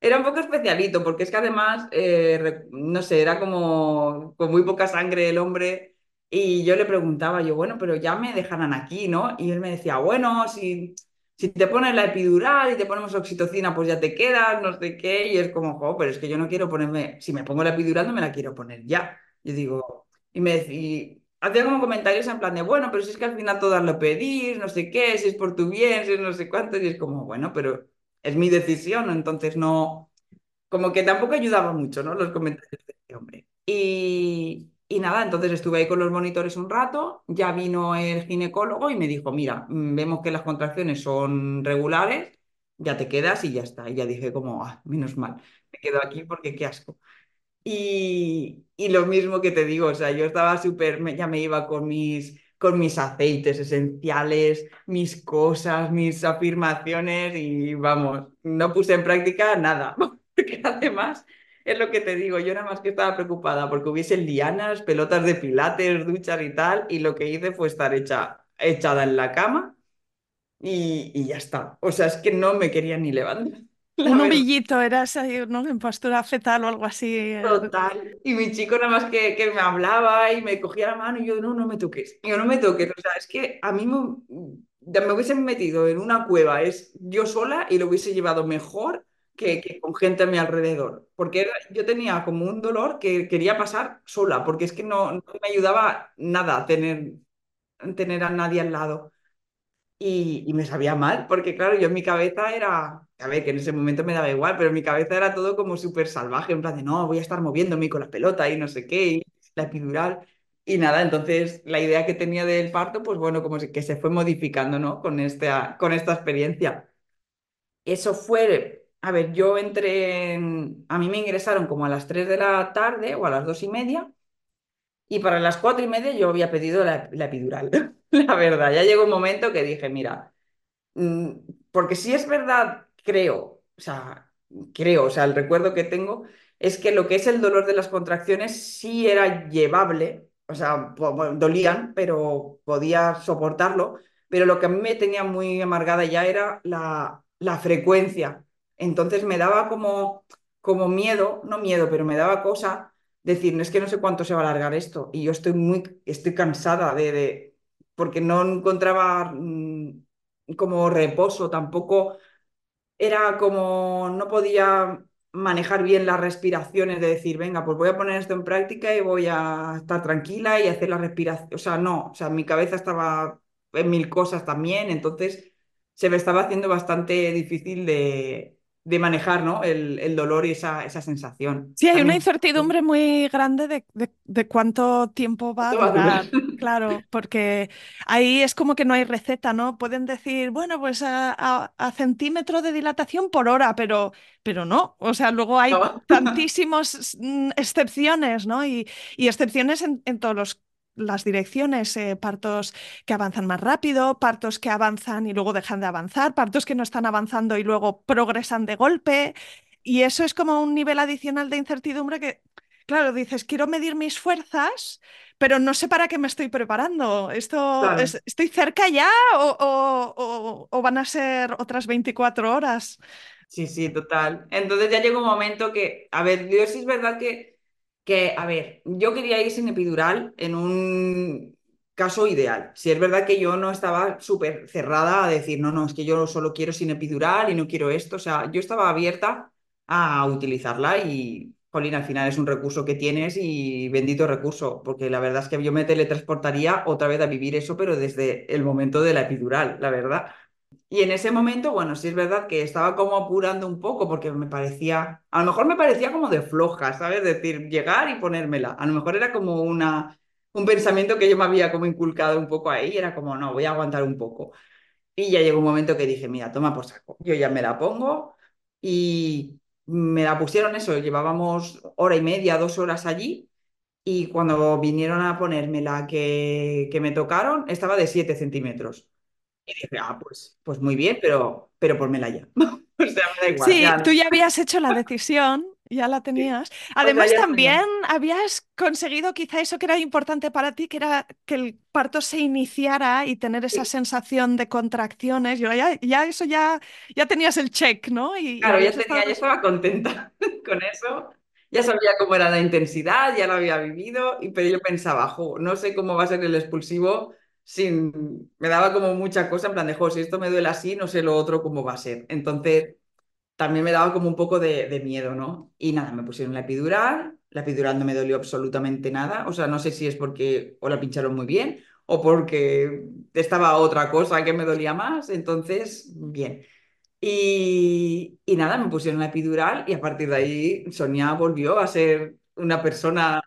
era un poco especialito, porque es que además, eh, no sé, era como con muy poca sangre el hombre. Y yo le preguntaba, yo, bueno, pero ya me dejarán aquí, ¿no? Y él me decía, bueno, si, si te pones la epidural y te ponemos oxitocina, pues ya te quedas, no sé qué. Y es como, jo, pero es que yo no quiero ponerme, si me pongo la epidural, no me la quiero poner ya. Yo digo, y me decía, hacía como comentarios en plan de, bueno, pero si es que al final todas lo pedís, no sé qué, si es por tu bien, si es no sé cuánto. Y es como, bueno, pero es mi decisión, entonces no, como que tampoco ayudaba mucho, ¿no? Los comentarios de este hombre. Y, y nada, entonces estuve ahí con los monitores un rato, ya vino el ginecólogo y me dijo, mira, mm, vemos que las contracciones son regulares, ya te quedas y ya está. Y ya dije como, ah, menos mal, me quedo aquí porque qué asco. Y, y lo mismo que te digo, o sea, yo estaba súper, ya me iba con mis, con mis aceites esenciales, mis cosas, mis afirmaciones y vamos, no puse en práctica nada, porque además es lo que te digo, yo nada más que estaba preocupada porque hubiese lianas, pelotas de pilates, duchas y tal, y lo que hice fue estar hecha, echada en la cama y, y ya está. O sea, es que no me quería ni levantar, la Un humillito, eras ahí, ¿no? En postura fetal o algo así. eh, Total. Y mi chico nada más que, que me hablaba y me cogía la mano y yo, no, no me toques. Yo, no me toques. O sea, es que a mí me, me hubiesen metido en una cueva, es yo sola y lo hubiese llevado mejor que, que con gente a mi alrededor. Porque era- yo tenía como un dolor que quería pasar sola, porque es que no, no me ayudaba nada tener, tener a nadie al lado. Y, y me sabía mal, porque claro, yo en mi cabeza era, a ver, que en ese momento me daba igual, pero en mi cabeza era todo como súper salvaje, en plan de, no, voy a estar moviéndome con la pelota y no sé qué, y la epidural. Y nada, entonces la idea que tenía del parto, pues bueno, como que se fue modificando, ¿no? Con esta, con esta experiencia. Eso fue, a ver, yo entré, en- a mí me ingresaron como a las 3 de la tarde o a las 2 y media, y para las 4 y media yo había pedido la, la epidural. La verdad, ya llegó un momento que dije, mira, Mm, Porque si es verdad, creo, o sea, creo, o sea, el recuerdo que tengo es que lo que es el dolor de las contracciones sí era llevable, o sea, dolían, pero podía soportarlo, pero lo que a mí me tenía muy amargada ya era la, la frecuencia. Entonces me daba como, como miedo, no miedo, pero me daba cosa decir, es que no sé cuánto se va a alargar esto y yo estoy muy, estoy cansada de, de porque no encontraba mm, como reposo, tampoco era como, no podía manejar bien las respiraciones, de decir, venga, pues voy a poner esto en práctica y voy a estar tranquila y hacer la respiración. O sea, no, o sea, mi cabeza estaba en mil cosas también, entonces se me estaba haciendo bastante difícil de, de manejar, ¿no? El, el, dolor y esa, esa sensación. Sí, hay una incertidumbre muy grande de, de, de cuánto tiempo va a durar. Claro, porque ahí es como que no hay receta, ¿no? Pueden decir, bueno, pues a, a, a centímetro de dilatación por hora, pero, pero no. O sea, luego hay tantísimas mm, excepciones, ¿no? Y, y excepciones en, en todos los las direcciones, eh, partos que avanzan más rápido, partos que avanzan y luego dejan de avanzar, partos que no están avanzando y luego progresan de golpe. Y eso es como un nivel adicional de incertidumbre que, claro, dices, quiero medir mis fuerzas, pero no sé para qué me estoy preparando. Esto, Claro. es, ¿Estoy cerca ya o, o, o, o van a ser otras 24 horas? Sí, sí, total. Entonces ya llegó un momento que, a ver, yo sí es verdad que, que, a ver, yo quería ir sin epidural en un caso ideal. Si es verdad que yo no estaba súper cerrada a decir, no, no, es que yo solo quiero sin epidural y no quiero esto. O sea, yo estaba abierta a utilizarla y, Jolín, al final es un recurso que tienes y bendito recurso, porque la verdad es que yo me teletransportaría otra vez a vivir eso, pero desde el momento de la epidural, la verdad. Y en ese momento, bueno, sí es verdad que estaba como apurando un poco porque me parecía, a lo mejor me parecía como de floja, ¿sabes? decir, llegar y ponérmela. A lo mejor era como una, un pensamiento que yo me había como inculcado un poco ahí, era como, no, voy a aguantar un poco. Y ya llegó un momento que dije, mira, toma por saco, yo ya me la pongo y me la pusieron eso, llevábamos hora y media, dos horas allí y cuando vinieron a ponérmela que, que me tocaron, estaba de 7 centímetros. Y dije, ah, pues, pues muy bien, pero, pero pónmela ya. O sea, me da igual, Sí, ya tú ya habías hecho la decisión, ya la Sí. tenías. O sea, Además, ya también ya. habías conseguido quizá eso que era importante para ti, que era que el parto se iniciara y tener esa Sí. sensación de contracciones. Yo ya, ya eso ya, ya tenías el check, ¿no? Y, Claro, ya tenía, ya estado. estaba contenta con eso. Ya sabía cómo era la intensidad, ya lo había vivido, y, pero yo pensaba, jo, no sé cómo va a ser el expulsivo sin... Me daba como mucha cosa en plan de, si esto me duele así, no sé lo otro cómo va a ser. Entonces, también me daba como un poco de, miedo, ¿no? Y nada, me pusieron la epidural, la epidural no me dolió absolutamente nada, o sea, no sé si es porque o la pincharon muy bien o porque estaba otra cosa que me dolía más, entonces, bien. Y nada, me pusieron la epidural y a partir de ahí Sonia volvió a ser una persona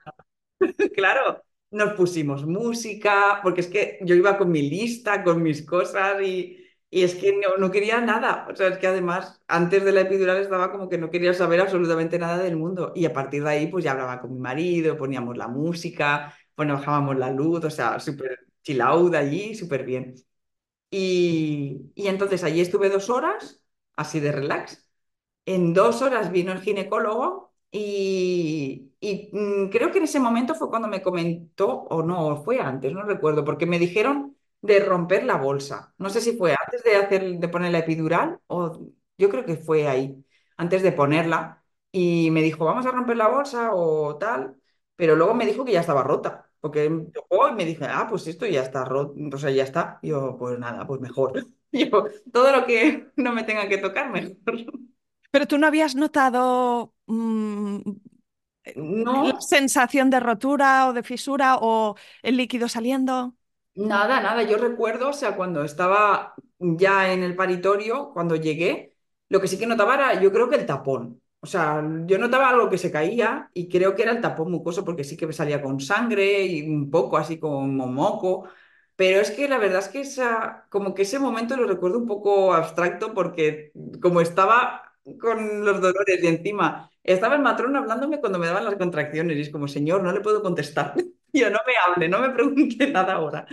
Claro, nos pusimos música, porque es que yo iba con mi lista, con mis cosas y, y es que no, no quería nada. O sea, es que además antes de la epidural estaba como que no quería saber absolutamente nada del mundo. Y a partir de ahí pues ya hablaba con mi marido, poníamos la música, bueno, bajábamos la luz, o sea, súper chill out allí, súper bien. Y, y entonces allí estuve dos horas, así de relax. En dos horas vino el ginecólogo y, mm, creo que en ese momento fue cuando me comentó, o no, fue antes, no recuerdo, porque me dijeron de romper la bolsa. No sé si fue antes de hacer, de poner la epidural o yo creo que fue ahí, antes de ponerla. Y me dijo, vamos a romper la bolsa o tal, pero luego me dijo que ya estaba rota, porque me tocó me dije, ah, pues esto ya está roto, o sea, ya está. Yo, pues nada, pues mejor. Yo, todo lo que no me tenga que tocar, mejor. Pero tú no habías notado mm, la No, sensación de rotura o de fisura o el líquido saliendo. nada, nada. Yo recuerdo, o sea, cuando estaba ya en el paritorio, cuando llegué, lo que sí que notaba era, yo creo que el tapón. O sea, yo notaba algo que se caía y creo que era el tapón mucoso porque sí que me salía con sangre y un poco así como moco. Pero es que la verdad es que esa, como que ese momento lo recuerdo un poco abstracto porque como estaba con los dolores y encima estaba el matrón hablándome cuando me daban las contracciones y es como, señor, no le puedo contestar. Yo no me hable, no me pregunte nada ahora.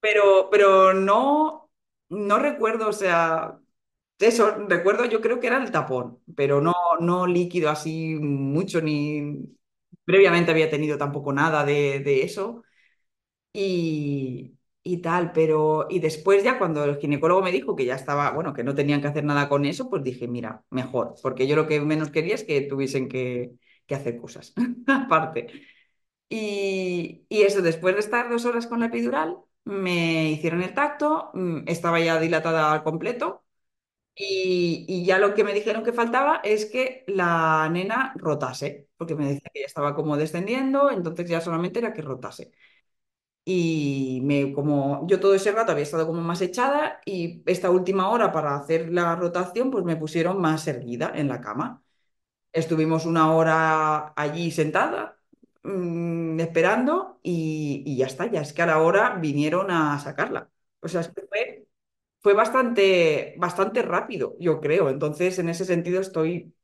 Pero, pero no, no recuerdo, o sea, Eso, recuerdo, yo creo que era el tapón, pero no, no líquido así mucho, ni previamente había tenido tampoco nada de, de eso y, y tal, pero y después ya cuando el ginecólogo me dijo que ya estaba, bueno, que no tenían que hacer nada con eso, pues dije, mira, mejor, porque yo lo que menos quería es que tuviesen que, que hacer cosas aparte. Y, y eso, después de estar dos horas con la epidural, me hicieron el tacto, mm, estaba ya dilatada al completo y, y ya lo que me dijeron que faltaba es que la nena rotase, porque me decía que ya estaba como descendiendo, entonces ya solamente era que rotase. Y me, como yo todo ese rato había estado como más echada y esta última hora para hacer la rotación, pues me pusieron más erguida en la cama. Estuvimos una hora allí sentada, mm, esperando y, y ya está, ya es que a la hora vinieron a sacarla. O sea, es que fue fue bastante, bastante rápido, yo creo. Entonces, en ese sentido, estoy,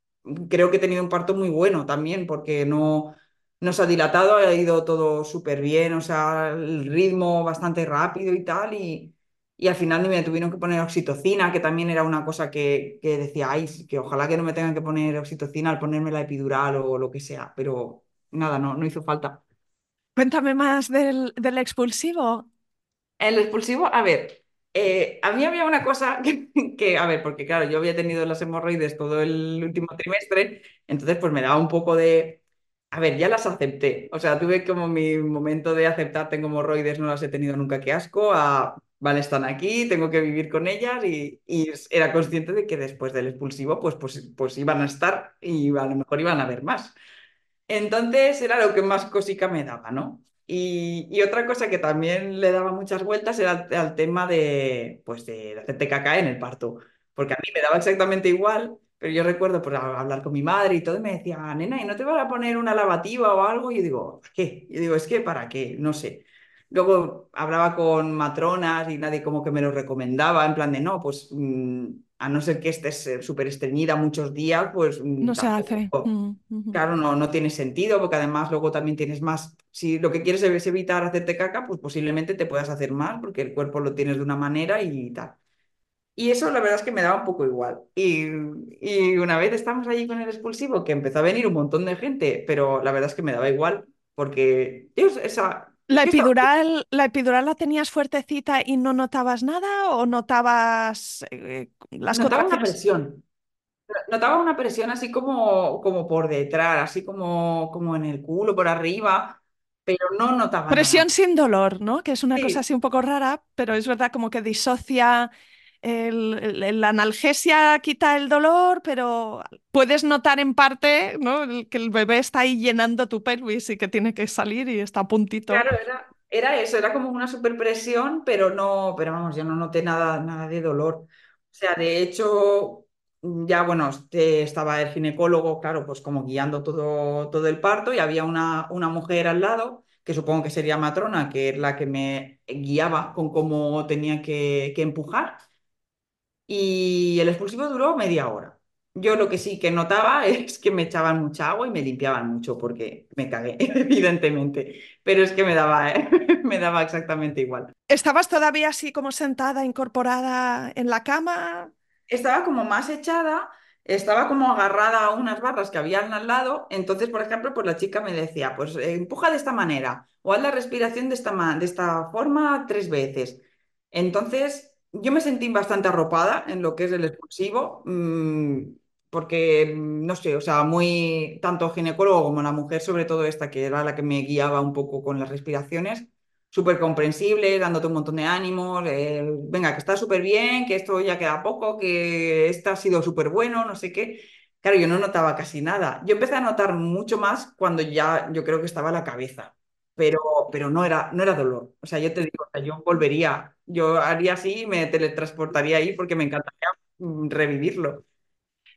creo que he tenido un parto muy bueno también, porque no, no se ha dilatado, ha ido todo súper bien, o sea, el ritmo bastante rápido y tal, y, y al final ni me tuvieron que poner oxitocina, que también era una cosa que, que decía, ay, que ojalá que no me tengan que poner oxitocina al ponerme la epidural o lo que sea, pero nada, no, no hizo falta. Cuéntame más del, del expulsivo. El expulsivo, a ver, eh, a mí había una cosa que, que, a ver, porque claro, yo había tenido las hemorroides todo el último trimestre, entonces pues me daba un poco de, a ver, ya las acepté, o sea, tuve como mi momento de aceptar, tengo hemorroides, no las he tenido nunca, qué asco, a, vale, están aquí, tengo que vivir con ellas y, era consciente de que después del expulsivo pues, pues, pues iban a estar y a lo mejor iban a haber más. Entonces era lo que más cosica me daba, ¿no? Y, otra cosa que también le daba muchas vueltas era el tema de, pues de hacerte caca en el parto, porque a mí me daba exactamente igual, pero yo recuerdo por hablar con mi madre y todo, y me decía, nena, ¿y no te vas a poner una lavativa o algo? Y yo digo, ¿para qué? Y digo, es que ¿para qué? No sé. Luego hablaba con matronas y nadie como que me lo recomendaba, en plan de, no, pues mm, a no ser que estés eh, súper estreñida muchos días, pues mm, No se hace. Mm. Claro, no, no tiene sentido porque además luego también tienes más, si lo que quieres es evitar hacerte caca, pues posiblemente te puedas hacer más porque el cuerpo lo tienes de una manera y tal. Y eso la verdad es que me daba un poco igual. Y, y una vez estamos allí con el expulsivo, que empezó a venir un montón de gente, pero la verdad es que me daba igual porque Dios, esa, ¿La epidural, la epidural la tenías fuertecita y no notabas nada o notabas eh, las notaba una presión. Notaba una presión así como, como por detrás, así como, como en el culo, por arriba, pero no notaba nada. Presión sin dolor, ¿no? Que es una cosa Sí, así un poco rara, pero es verdad como que disocia la analgesia quita el dolor, pero puedes notar en parte, ¿no? que el bebé está ahí llenando tu pelvis y que tiene que salir y está a puntito. Claro, era, era eso, era como una superpresión, pero no, pero vamos, yo no noté nada, nada de dolor. O sea, de hecho, ya bueno, este, estaba el ginecólogo, claro, pues como guiando todo, todo el parto y había una, una mujer al lado, que supongo que sería matrona, que es la que me guiaba con cómo tenía que, que empujar. Y el expulsivo duró media hora. Yo lo que sí que notaba es que me echaban mucha agua y me limpiaban mucho porque me cagué, evidentemente. Pero es que me daba, me daba exactamente igual. ¿Estabas todavía así como sentada, incorporada en la cama? estaba como más echada, estaba como agarrada a unas barras que habían al lado. Entonces, por ejemplo, pues la chica me decía, pues eh, empuja de esta manera o haz la respiración de esta, de esta forma tres veces. Entonces, yo me sentí bastante arropada en lo que es el expulsivo, mm, porque, mm, no sé, o sea, muy, tanto ginecólogo como la mujer, sobre todo esta, que era la que me guiaba un poco con las respiraciones súper comprensible, dándote un montón de ánimos, eh, venga, que está súper bien, que esto ya queda poco, que esto ha sido súper bueno, no sé qué. Claro, yo no notaba casi nada. Yo empecé a notar mucho más cuando ya yo creo que estaba la cabeza, pero, pero no era, no era dolor. O sea, yo te digo, yo volvería, yo haría así y me teletransportaría ahí porque me encantaría mm, revivirlo.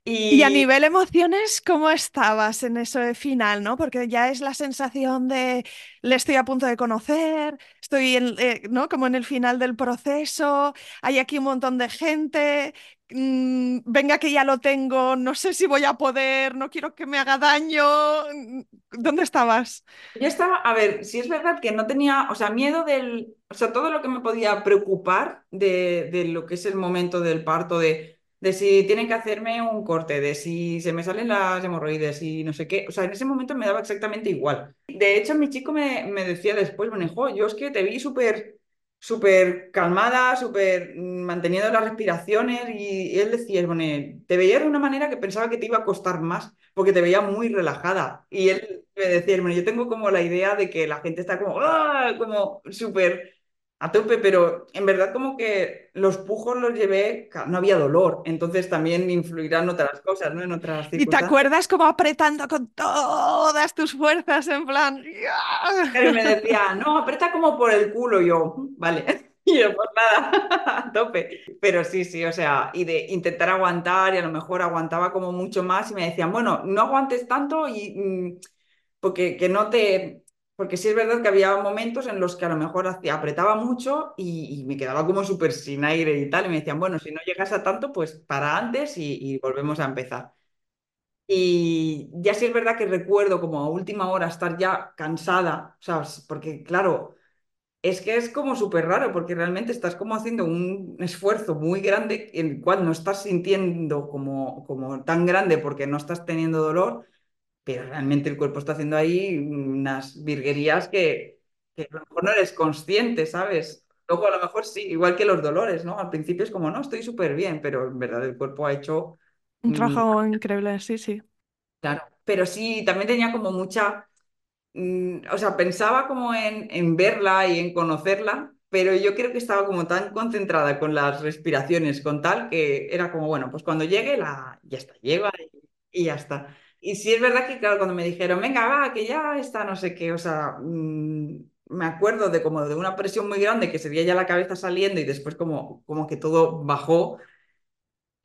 Y a nivel emociones, ¿cómo estabas en eso de final, ¿no? Porque ya es la sensación de le estoy a punto de conocer, estoy en, eh, ¿no? Como en el final del proceso, hay aquí un montón de gente, mm, venga que ya lo tengo, no sé si voy a poder, no quiero que me haga daño. ¿Dónde estabas? Yo estaba, a ver, si es verdad que no tenía, o sea, miedo del, o sea, todo lo que me podía preocupar de, de lo que es el momento del parto, de, de si tienen que hacerme un corte, de si se me salen las hemorroides y no sé qué. O sea, en ese momento me daba exactamente igual. De hecho, mi chico me, me decía después, bueno, hijo, yo es que te vi súper súper calmada, súper mm, manteniendo las respiraciones y, y él decía, bueno, te veía de una manera que pensaba que te iba a costar más porque te veía muy relajada. Y él me decía, bueno, yo tengo como la idea de que la gente está como, ¡ah! como súper a tope, pero en verdad como que los pujos los llevé, no había dolor, entonces también influirán otras cosas, ¿no? En otras Y te acuerdas como apretando con todas tus fuerzas en plan... Pero me decía, no, aprieta como por el culo, y yo, vale. Y yo, pues nada, a tope. Pero sí, sí, o sea, y de intentar aguantar, y a lo mejor aguantaba como mucho más, y me decían, bueno, no aguantes tanto y mm, porque que no te. Porque sí es verdad que había momentos en los que a lo mejor hacía, apretaba mucho y, y me quedaba como súper sin aire y tal. Y me decían, bueno, si no llegas a tanto, pues para antes y, y volvemos a empezar. Y ya sí es verdad que recuerdo como a última hora estar ya cansada, sea, porque claro, es que es como súper raro, porque realmente estás como haciendo un esfuerzo muy grande, en el cual no estás sintiendo como, como tan grande porque no estás teniendo dolor, pero realmente el cuerpo está haciendo ahí unas virguerías que, que a lo mejor no eres consciente, ¿sabes? Luego a lo mejor sí, igual que los dolores, ¿no? Al principio es como, no, estoy súper bien, pero en verdad el cuerpo ha hecho... Un mm, trabajo increíble, sí, sí. Claro, pero sí, también tenía como mucha, mm, o sea, pensaba como en, en verla y en conocerla, pero yo creo que estaba como tan concentrada con las respiraciones, con tal, que era como, bueno, pues cuando llegue, la, ya está, llega y, y ya está. Y sí es verdad que, claro, cuando me dijeron, venga, va, que ya está, no sé qué, o sea, mm, me acuerdo de como de una presión muy grande que se veía ya la cabeza saliendo y después como, como que todo bajó.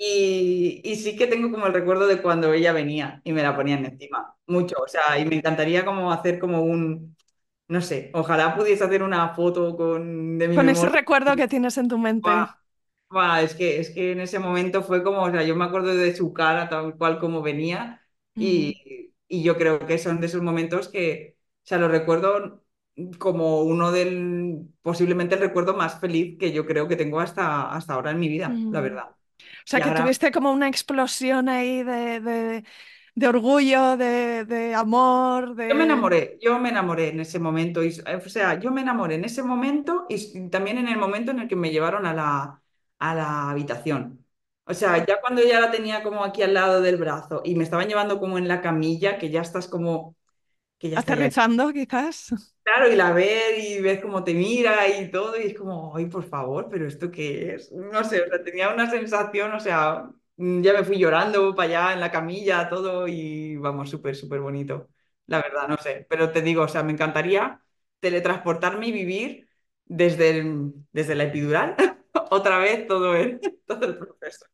Y, y sí que tengo como el recuerdo de cuando ella venía y me la ponían encima, mucho, o sea, y me encantaría como hacer como un, no sé, ojalá pudiese hacer una foto con, de mi Con ese memoria. recuerdo que tienes en tu mente. es que, es que en ese momento fue como, o sea, yo me acuerdo de su cara tal cual como venía. Y, y yo creo que son de esos momentos que, o sea, lo recuerdo como uno del, posiblemente el recuerdo más feliz que yo creo que tengo hasta, hasta ahora en mi vida, la Mm. verdad. O sea, Y que ahora tuviste como una explosión ahí de, de- de orgullo, de, de amor, Yo me enamoré, yo me enamoré en ese momento, y, o sea, yo me enamoré en ese momento y también en el momento en el que me llevaron a la, a la habitación. O sea, ya cuando ya la tenía como aquí al lado del brazo y me estaban llevando como en la camilla, que ya estás como, que ya Aterrizando, quizás. Claro, y la ves y ves cómo te mira y todo, y es como, ay, por favor, pero ¿esto qué es? No sé, o sea, tenía una sensación, o sea, mm, ya me fui llorando para allá en la camilla, todo, y vamos, súper, súper bonito. La verdad, no sé, pero te digo, o sea, me encantaría teletransportarme y vivir desde, el- desde la epidural, otra vez todo el, todo el proceso.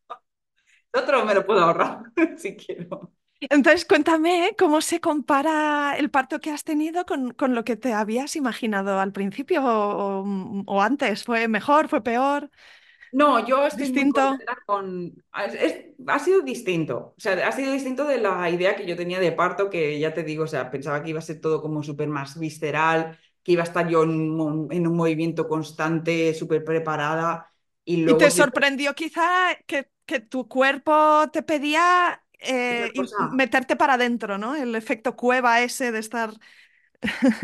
Otro me lo puedo ahorrar, si quiero. Entonces, cuéntame cómo se compara el parto que has tenido con, con lo que te habías imaginado al principio o, o- o antes. ¿Fue mejor? ¿Fue peor? No, yo estoy ¿Distinto? con... es- es- ha sido distinto, o sea, ha sido distinto de la idea que yo tenía de parto, que ya te digo, o sea, pensaba que iba a ser todo como súper más visceral, que iba a estar yo en un, en un movimiento constante, súper preparada, y ¿Y luego te sorprendió quizá que, que tu cuerpo te pedía eh, meterte para adentro, ¿no? El efecto cueva ese de estar...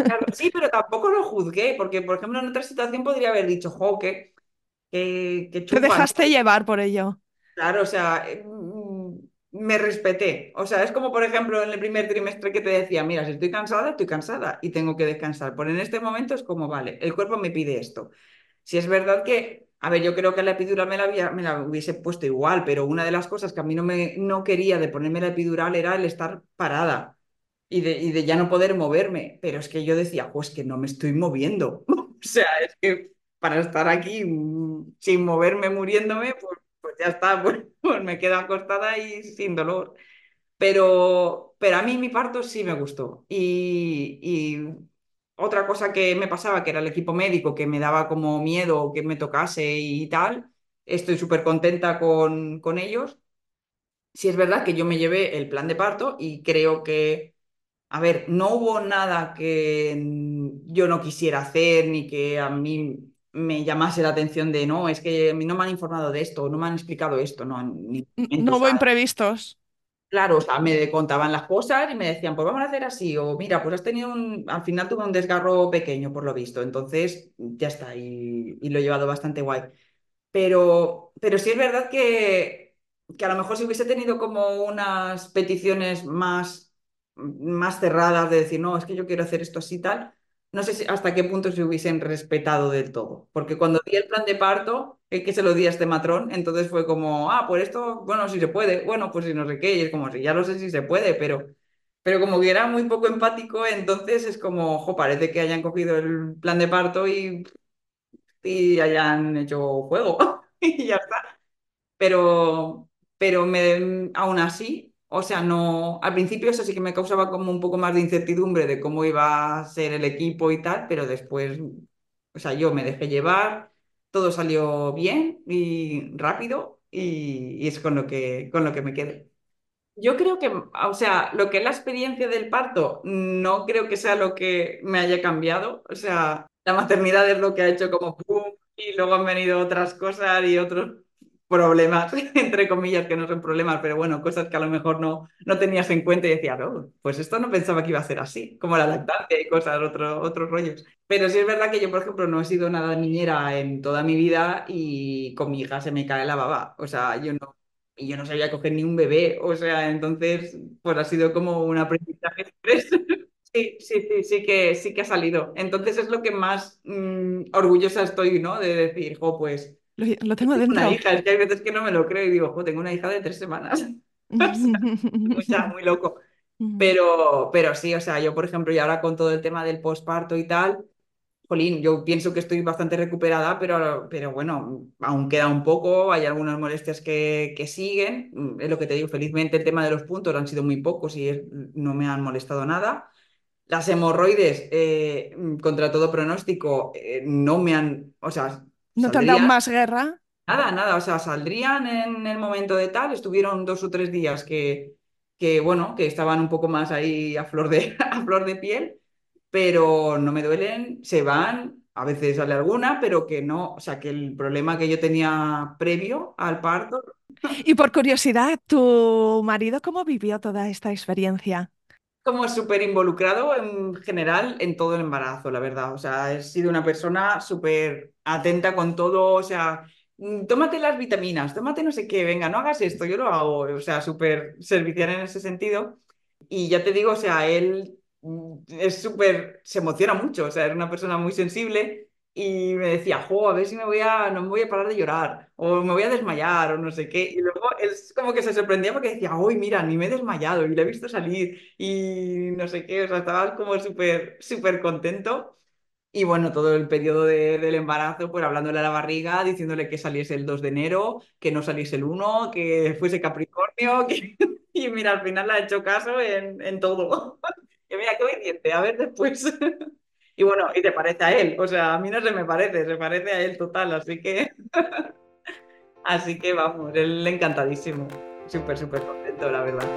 claro, sí, pero tampoco lo juzgué, porque, por ejemplo, en otra situación podría haber dicho, jo, qué, qué Te dejaste llevar por ello. Claro, o sea, eh, mm, me respeté. O sea, es como, por ejemplo, en el primer trimestre que te decía, mira, si estoy cansada, estoy cansada y tengo que descansar. Pero en este momento es como, vale, el cuerpo me pide esto. Si es verdad que, a ver, yo creo que la epidural me la, hubiese puesto igual, pero una de las cosas que a mí no me no quería de ponerme la epidural era el estar parada y de, y de ya no poder moverme. Pero es que yo decía, pues que no me estoy moviendo. O sea, es que para estar aquí mm, sin moverme, muriéndome, pues, pues ya está, pues, pues me quedo acostada y sin dolor. Pero, pero a mí mi parto sí me gustó. Y, y otra cosa que me pasaba, que era el equipo médico, que me daba como miedo que me tocase y tal, estoy súper contenta con, con ellos. Sí es verdad que yo me llevé el plan de parto y creo que, a ver, no hubo nada que yo no quisiera hacer ni que a mí... me llamase la atención de, no, es que no me han informado de esto, no me han explicado esto, no, ni, no hubo imprevistos. Claro, o sea, me contaban las cosas y me decían, pues vamos a hacer así, o mira, pues has tenido un, al final tuve un desgarro pequeño, por lo visto, entonces ya está, y, lo he llevado bastante guay. Pero, pero sí es verdad que, que a lo mejor si hubiese tenido como unas peticiones más, más cerradas de decir, no, es que yo quiero hacer esto así tal, no sé si hasta qué punto se hubiesen respetado del todo. Porque cuando di el plan de parto, es que se lo di a este matrón, entonces fue como, ah, por esto, bueno, si se puede, bueno, pues si no sé qué, y es como, si ya no sé si se puede, pero, pero como que era muy poco empático, entonces es como, ojo, parece que hayan cogido el plan de parto y, y hayan hecho juego y ya está. Pero, pero me, aún así o sea, no, al principio eso sí que me causaba como un poco más de incertidumbre de cómo iba a ser el equipo y tal, pero después, o sea, yo me dejé llevar, todo salió bien y rápido y, es con lo que, con lo que me quedé. Yo creo que, o sea, lo que es la experiencia del parto, no creo que sea lo que me haya cambiado. O sea, la maternidad es lo que ha hecho como pum, y luego han venido otras cosas y otros problemas, entre comillas, que no son problemas, pero bueno, cosas que a lo mejor no, no tenías en cuenta y decías, oh, pues esto no pensaba que iba a ser así, como la lactancia y cosas, otro, otros rollos. Pero sí es verdad que yo, por ejemplo, no he sido nada niñera en toda mi vida y con mi hija se me cae la baba. O sea, yo no, y yo no sabía coger ni un bebé, o sea, entonces, pues ha sido como un aprendizaje express. Sí, sí, sí, sí que, sí que ha salido. Entonces es lo que más mm, orgullosa estoy, ¿no? De decir, jo, pues lo, tengo dentro. Una hija, es que hay veces que no me lo creo y digo, tengo una hija de tres semanas. muy, muy loco. Pero, pero sí, o sea, yo, por ejemplo, y ahora con todo el tema del posparto y tal, Jolín, yo pienso que estoy bastante recuperada, pero, pero bueno, aún queda un poco, hay algunas molestias que, que siguen. Es lo que te digo, felizmente el tema de los puntos han sido muy pocos y no me han molestado nada. Las hemorroides, eh, contra todo pronóstico, eh, no me han, o sea, ¿No te han dado más guerra? Nada, nada, o sea, saldrían en el momento de tal, estuvieron dos o tres días que, que bueno, que estaban un poco más ahí a flor de, a flor de piel, pero no me duelen, se van, a veces sale alguna, pero que no, o sea, que el problema que yo tenía previo al parto. Y por curiosidad, ¿tu marido cómo vivió toda esta experiencia? Como súper involucrado en general en todo el embarazo, la verdad. O sea, he sido una persona súper atenta con todo, o sea, mm, tómate las vitaminas, tómate no sé qué, venga, no hagas esto, yo lo hago, o sea, súper servicial en ese sentido. Y ya te digo, o sea, él mm, es súper, se emociona mucho, o sea, es una persona muy sensible y me decía, jo, a ver si me voy a, no me voy a parar de llorar, o me voy a desmayar, o no sé qué. Y luego él como que se sorprendía porque decía, uy, mira, ni me he desmayado, y le he visto salir, y no sé qué, o sea, estaba como súper, súper contento. Y bueno, todo el periodo del embarazo, pues hablándole a la barriga, diciéndole que saliese el 2 de enero, que no saliese el 1, que fuese Capricornio, que... y mira, al final le ha hecho caso en, en todo. y mira, qué obediente, a ver después. Y bueno, y te parece a él, o sea, a mí no se me parece, se parece a él total, así que, así que vamos, él encantadísimo, súper, súper contento, la verdad.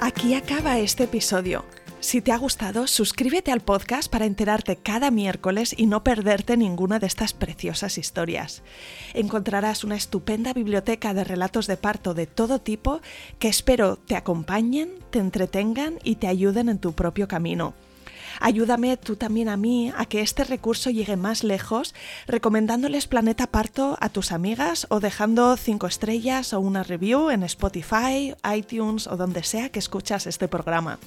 Aquí acaba este episodio. Si te ha gustado, suscríbete al podcast para enterarte cada miércoles y no perderte ninguna de estas preciosas historias. Encontrarás una estupenda biblioteca de relatos de parto de todo tipo que espero te acompañen, te entretengan y te ayuden en tu propio camino. Ayúdame tú también a mí a que este recurso llegue más lejos recomendándoles Planeta Parto a tus amigas o dejando 5 estrellas o una review en Spotify, iTunes o donde sea que escuchas este programa.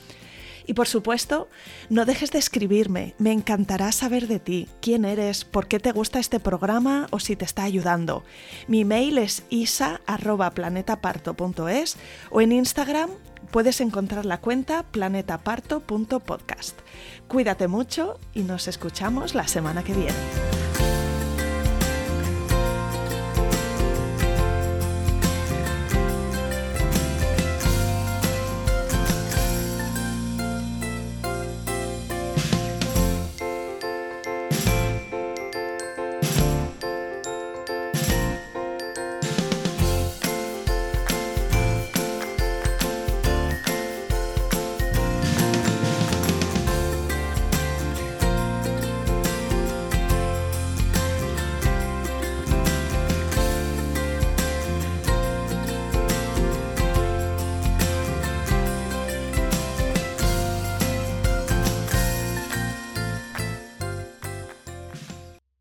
Y por supuesto, no dejes de escribirme, me encantará saber de ti, quién eres, por qué te gusta este programa o si te está ayudando. Mi mail es isa.planetaparto.es o en Instagram puedes encontrar la cuenta planetaparto.podcast. Cuídate mucho y nos escuchamos la semana que viene.